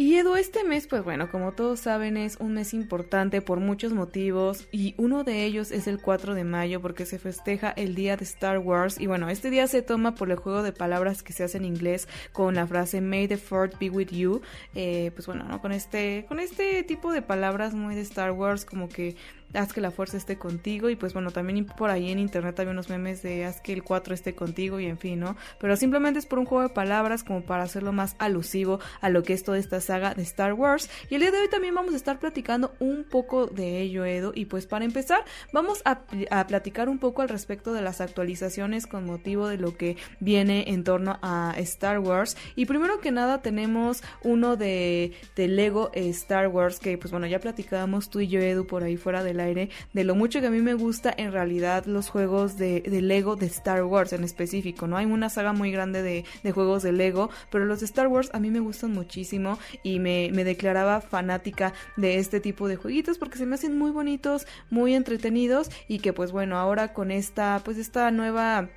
Y Edu, este mes, pues bueno, como todos saben, es un mes importante por muchos motivos y uno de ellos es el 4 de mayo porque se festeja el día de Star Wars y bueno, este día se toma por el juego de palabras que se hace en inglés con la frase May the Fourth be with you, eh, pues bueno, ¿no? con este, con este tipo de palabras muy de Star Wars como que haz que la fuerza esté contigo y pues bueno, también por ahí en internet había unos memes de haz que el 4 esté contigo y en fin, ¿no? Pero simplemente es por un juego de palabras como para hacerlo más alusivo a lo que es toda esta saga de Star Wars. Y el día de hoy también vamos a estar platicando un poco de ello, Edo. Y pues para empezar, vamos a, platicar un poco al respecto de las actualizaciones con motivo de lo que viene en torno a Star Wars. Y primero que nada tenemos uno de, de Lego Star Wars que pues bueno, ya platicábamos tú y yo, Edu, por ahí fuera del aire, de lo mucho que a mí me gusta en realidad los juegos de, Lego de Star Wars en específico, ¿no? Hay una saga muy grande de, de juegos de Lego, pero los de Star Wars a mí me gustan muchísimo y me, me declaraba fanática de este tipo de jueguitos porque se me hacen muy bonitos, muy entretenidos y que pues bueno, ahora con esta, pues esta nueva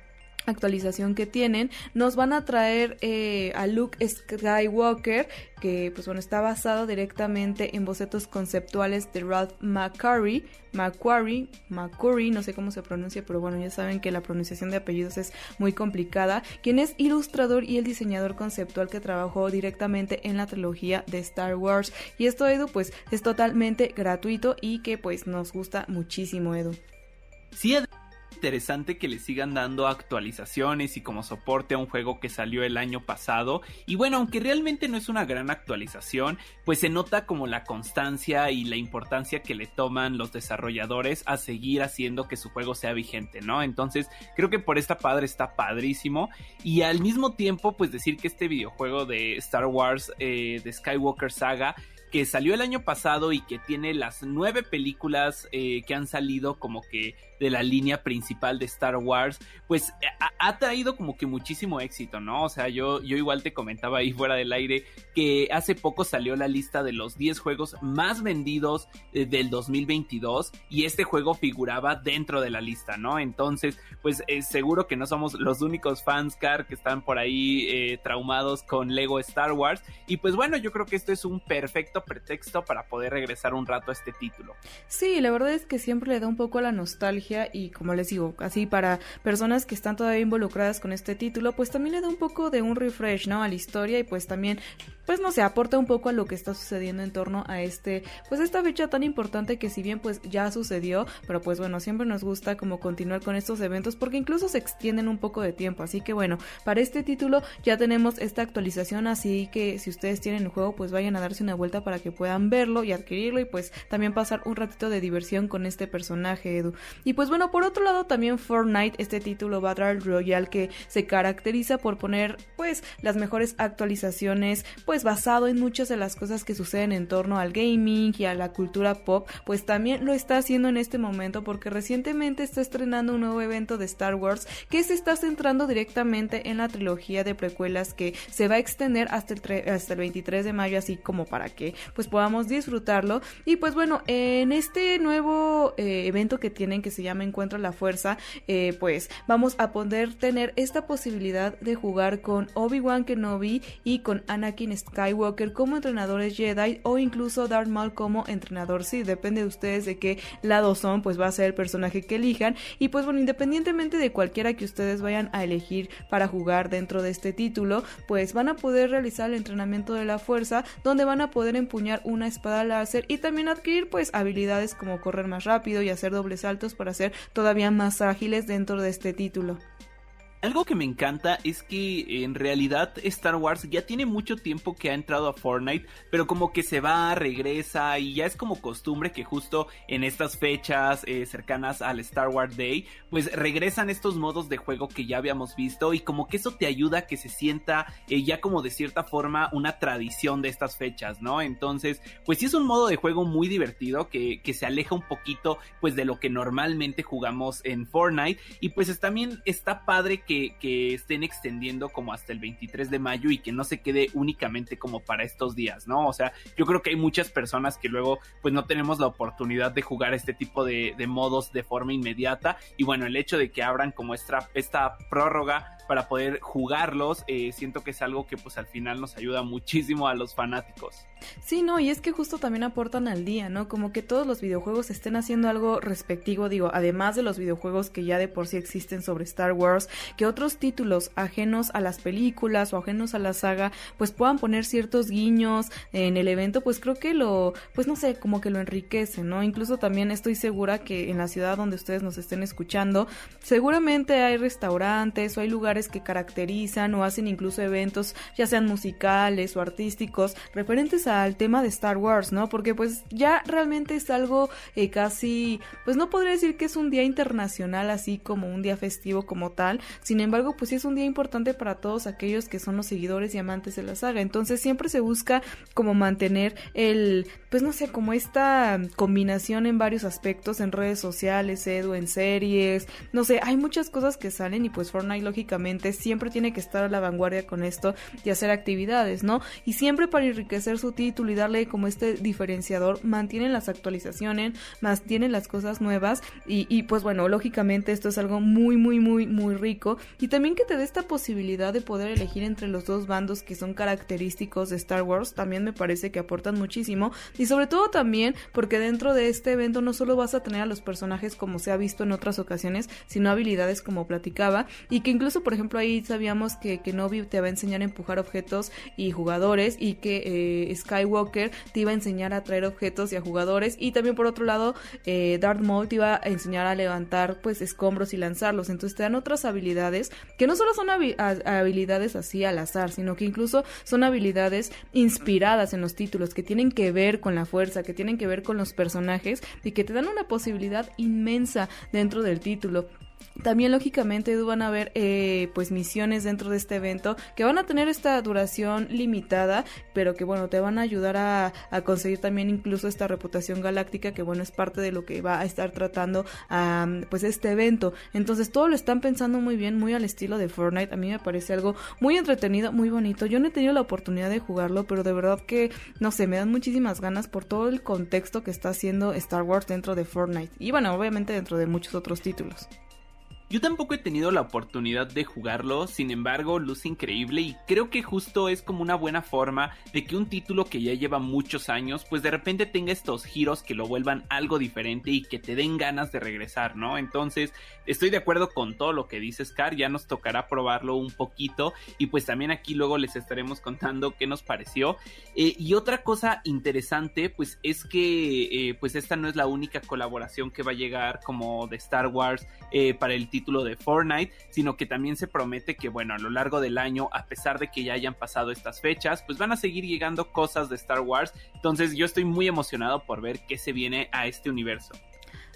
actualización que tienen nos van a traer eh, a Luke Skywalker que pues bueno está basado directamente en bocetos conceptuales de Ralph McQuarrie McQuarrie McQuarrie no sé cómo se pronuncia pero bueno ya saben que la pronunciación de apellidos es muy complicada quien es ilustrador y el diseñador conceptual que trabajó directamente en la trilogía de Star Wars. Y esto Edu pues es totalmente gratuito y que pues nos gusta muchísimo Edu. Sí, interesante que le sigan dando actualizaciones y como soporte a un juego que salió el año pasado. Y bueno, aunque realmente no es una gran actualización, pues se nota como la constancia y la importancia que le toman los desarrolladores a seguir haciendo que su juego sea vigente, ¿no? Entonces, creo que por esta padre está padrísimo. Y al mismo tiempo, pues decir que este videojuego de Star Wars, eh, de Skywalker Saga, que salió el año pasado y que tiene las nueve películas eh, que han salido como que de la línea principal de Star Wars, pues ha, ha, traído como que muchísimo éxito, ¿no? O sea, yo, yo igual te comentaba ahí fuera del aire que hace poco salió la lista de los 10 juegos más vendidos eh, del 2022 y este juego figuraba dentro de la lista, ¿no? Entonces, pues eh, seguro que no somos los únicos fans, Car, que están por ahí eh, traumados con Lego Star Wars y pues bueno, yo creo que esto es un perfecto pretexto para poder regresar un rato a este título. Sí, la verdad es que siempre le da un poco la nostalgia y como les digo, así para personas que están todavía involucradas con este título, pues también le da un poco de un refresh, ¿no? A la historia y pues también, pues no sé, aporta un poco a lo que está sucediendo en torno a este, pues esta fecha tan importante que si bien pues ya sucedió, pero pues bueno, siempre nos gusta como continuar con estos eventos porque incluso se extienden un poco de tiempo, así que bueno, para este título ya tenemos esta actualización, así que si ustedes tienen el juego, pues vayan a darse una vuelta para que puedan verlo y adquirirlo y pues también pasar un ratito de diversión con este personaje Edu. Y pues bueno, por otro lado también Fortnite, este título Battle Royale que se caracteriza por poner pues las mejores actualizaciones, pues basado en muchas de las cosas que suceden en torno al gaming y a la cultura pop, pues también lo está haciendo en este momento porque recientemente está estrenando un nuevo evento de Star Wars que se está centrando directamente en la trilogía de precuelas que se va a extender hasta el, hasta el 23 de mayo así como para que pues podamos disfrutarlo. Y pues bueno en este nuevo eh, evento que tienen que se llama Encuentro a la Fuerza eh, pues vamos a poder tener esta posibilidad de jugar con Obi-Wan Kenobi y con Anakin Skywalker como entrenadores Jedi o incluso Darth Maul como entrenador sí depende de ustedes de qué lado son, pues va a ser el personaje que elijan y pues bueno, independientemente de cualquiera que ustedes vayan a elegir para jugar dentro de este título, pues van a poder realizar el entrenamiento de la fuerza donde van a poder empuñar una espada láser y también adquirir pues habilidades como correr más rápido y hacer dobles saltos para ser todavía más ágiles dentro de este título. Algo que me encanta es que en realidad Star Wars ya tiene mucho tiempo que ha entrado a Fortnite, pero como que se va, regresa y ya es como costumbre que justo en estas fechas eh, cercanas al Star Wars Day, pues regresan estos modos de juego que ya habíamos visto y como que eso te ayuda a que se sienta eh, ya como de cierta forma una tradición de estas fechas, ¿no? Entonces, pues sí es un modo de juego muy divertido que, que se aleja un poquito pues de lo que normalmente jugamos en Fortnite y pues también está padre que que, estén extendiendo como hasta el 23 de mayo y que no se quede únicamente como para estos días, ¿no? O sea, yo creo que hay muchas personas que luego pues no tenemos la oportunidad de jugar este tipo de, modos de forma inmediata y bueno, el hecho de que abran como esta, esta prórroga para poder jugarlos, eh, siento que es algo que pues al final nos ayuda muchísimo a los fanáticos. Sí, no, y es que justo también aportan al día, ¿no? Como que todos los videojuegos estén haciendo algo respectivo, digo, además de los videojuegos que ya de por sí existen sobre Star Wars, que otros títulos ajenos a las películas o ajenos a la saga, pues puedan poner ciertos guiños en el evento, pues creo que lo, pues no sé, como que lo enriquece, ¿no? Incluso también estoy segura que en la ciudad donde ustedes nos estén escuchando, seguramente hay restaurantes o hay lugares que caracterizan o hacen incluso eventos, ya sean musicales o artísticos, referentes al tema de Star Wars, ¿no? Porque pues ya realmente es algo eh, casi, pues no podría decir que es un día internacional así como un día festivo como tal, sin embargo, pues sí es un día importante para todos aquellos que son los seguidores y amantes de la saga. Entonces siempre se busca como mantener el, pues no sé, como esta combinación en varios aspectos, en redes sociales, Edu, en series, no sé, hay muchas cosas que salen y pues Fortnite lógicamente siempre tiene que estar a la vanguardia con esto y hacer actividades, ¿no? Y siempre para enriquecer su título y darle como este diferenciador, mantienen las actualizaciones, mantienen las cosas nuevas y, y pues bueno, lógicamente esto es algo muy, muy, muy, muy rico y también que te dé esta posibilidad de poder elegir entre los dos bandos que son característicos de Star Wars, también me parece que aportan muchísimo sobre todo también porque dentro de este evento no solo vas a tener a los personajes como se ha visto en otras ocasiones, sino habilidades como platicaba y que incluso por ejemplo ahí sabíamos que, Novi te va a enseñar a empujar objetos y jugadores y que eh, Skywalker te iba a enseñar a traer objetos y a jugadores y también por otro lado eh, Darth Maul te iba a enseñar a levantar pues escombros y lanzarlos. Entonces te dan otras habilidades que no solo son habilidades así al azar, sino que incluso son habilidades inspiradas en los títulos, que tienen que ver con la fuerza, que tienen que ver con los personajes y que te dan una posibilidad inmensa dentro del título. También lógicamente van a haber eh, pues misiones dentro de este evento que van a tener esta duración limitada, pero que bueno, te van a ayudar a, conseguir también incluso esta reputación galáctica que bueno, es parte de lo que va a estar tratando pues este evento. Entonces todo lo están pensando muy bien, muy al estilo de Fortnite. A mí me parece algo muy entretenido, muy bonito. Yo no he tenido la oportunidad de jugarlo, pero de verdad que no sé, me dan muchísimas ganas por todo el contexto que está haciendo Star Wars dentro de Fortnite. Y bueno, obviamente dentro de muchos otros títulos. Yo tampoco he tenido la oportunidad de jugarlo, sin embargo, luce increíble y creo que justo es como una buena forma de que un título que ya lleva muchos años, pues de repente tenga estos giros que lo vuelvan algo diferente y que te den ganas de regresar, ¿no? Entonces, estoy de acuerdo con todo lo que dice Scar, ya nos tocará probarlo un poquito y pues también aquí luego les estaremos contando qué nos pareció. Eh, y otra cosa interesante, pues es que eh, pues esta no es la única colaboración que va a llegar como de Star Wars eh, para el título de Fortnite, sino que también se promete que, bueno, a lo largo del año, a pesar de que ya hayan pasado estas fechas, pues van a seguir llegando cosas de Star Wars. Entonces yo estoy muy emocionado por ver qué se viene a este universo.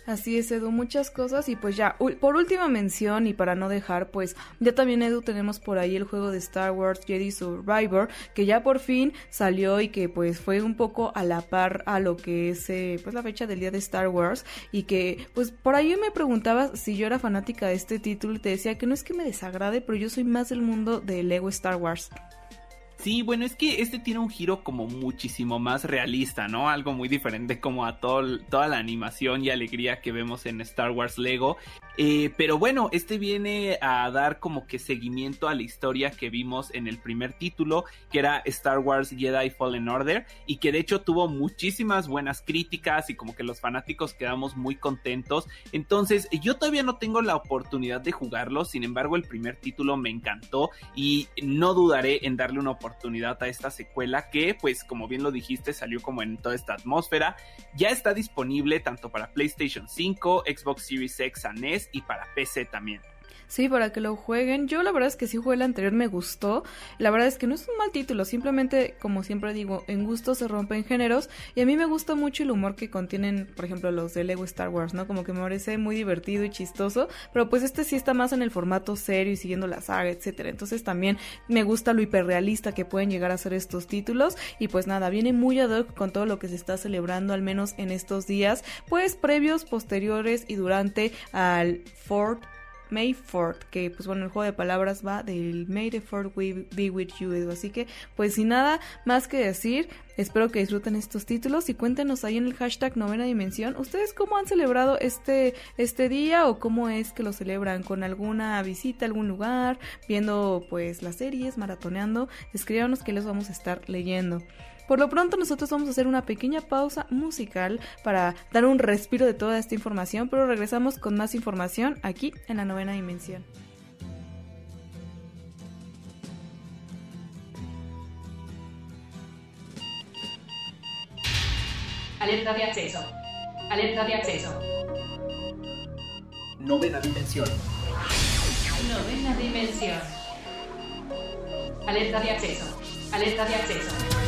Así es, Edu, muchas cosas y pues ya, por última mención y para no dejar, pues ya también Edu tenemos por ahí el juego de Star Wars Jedi Survivor, que ya por fin salió y que pues fue un poco a la par a lo que es eh, pues la fecha del día de Star Wars y que pues por ahí me preguntaba si yo era fanática de este título y te decía que no es que me desagrade, pero yo soy más del mundo de Lego Star Wars. Sí, bueno, es que este tiene un giro como muchísimo más realista, ¿no? Algo muy diferente como a toda la animación y alegría que vemos en Star Wars Lego. Eh, pero bueno, este viene a dar como que seguimiento a la historia que vimos en el primer título, que era Star Wars Jedi Fallen Order, y que de hecho tuvo muchísimas buenas críticas y como que los fanáticos quedamos muy contentos. Entonces, yo todavía no tengo la oportunidad de jugarlo, sin embargo, el primer título me encantó y no dudaré en darle una oportunidad a esta secuela que, pues, como bien lo dijiste, salió como en toda esta atmósfera. Ya está disponible tanto para PlayStation 5, Xbox Series X a NES y para PC también. Sí, para que lo jueguen. Yo la verdad es que sí jugué el anterior, me gustó. La verdad es que no es un mal título, simplemente, como siempre digo, en gusto se rompen géneros. Y a mí me gusta mucho el humor que contienen, por ejemplo, los de Lego Star Wars, ¿no? Como que me parece muy divertido y chistoso. Pero pues este sí está más en el formato serio y siguiendo la saga, etcétera. Entonces también me gusta lo hiperrealista que pueden llegar a ser estos títulos. Y pues nada, viene muy ad hoc con todo lo que se está celebrando, al menos en estos días, pues previos, posteriores y durante al Fort May 4 que pues bueno, el juego de palabras va del May the 4 be with you, así que pues sin nada más que decir, espero que disfruten estos títulos y cuéntenos ahí en el hashtag novena dimensión, ustedes cómo han celebrado este, este día o cómo es que lo celebran, con alguna visita a algún lugar, viendo pues las series, maratoneando, escríbanos que les vamos a estar leyendo. Por lo pronto nosotros vamos a hacer una pequeña pausa musical para dar un respiro de toda esta información, pero regresamos con más información aquí en la novena dimensión. Alerta de acceso. Alerta de acceso. Novena dimensión. Novena dimensión. Alerta de acceso. Alerta de acceso.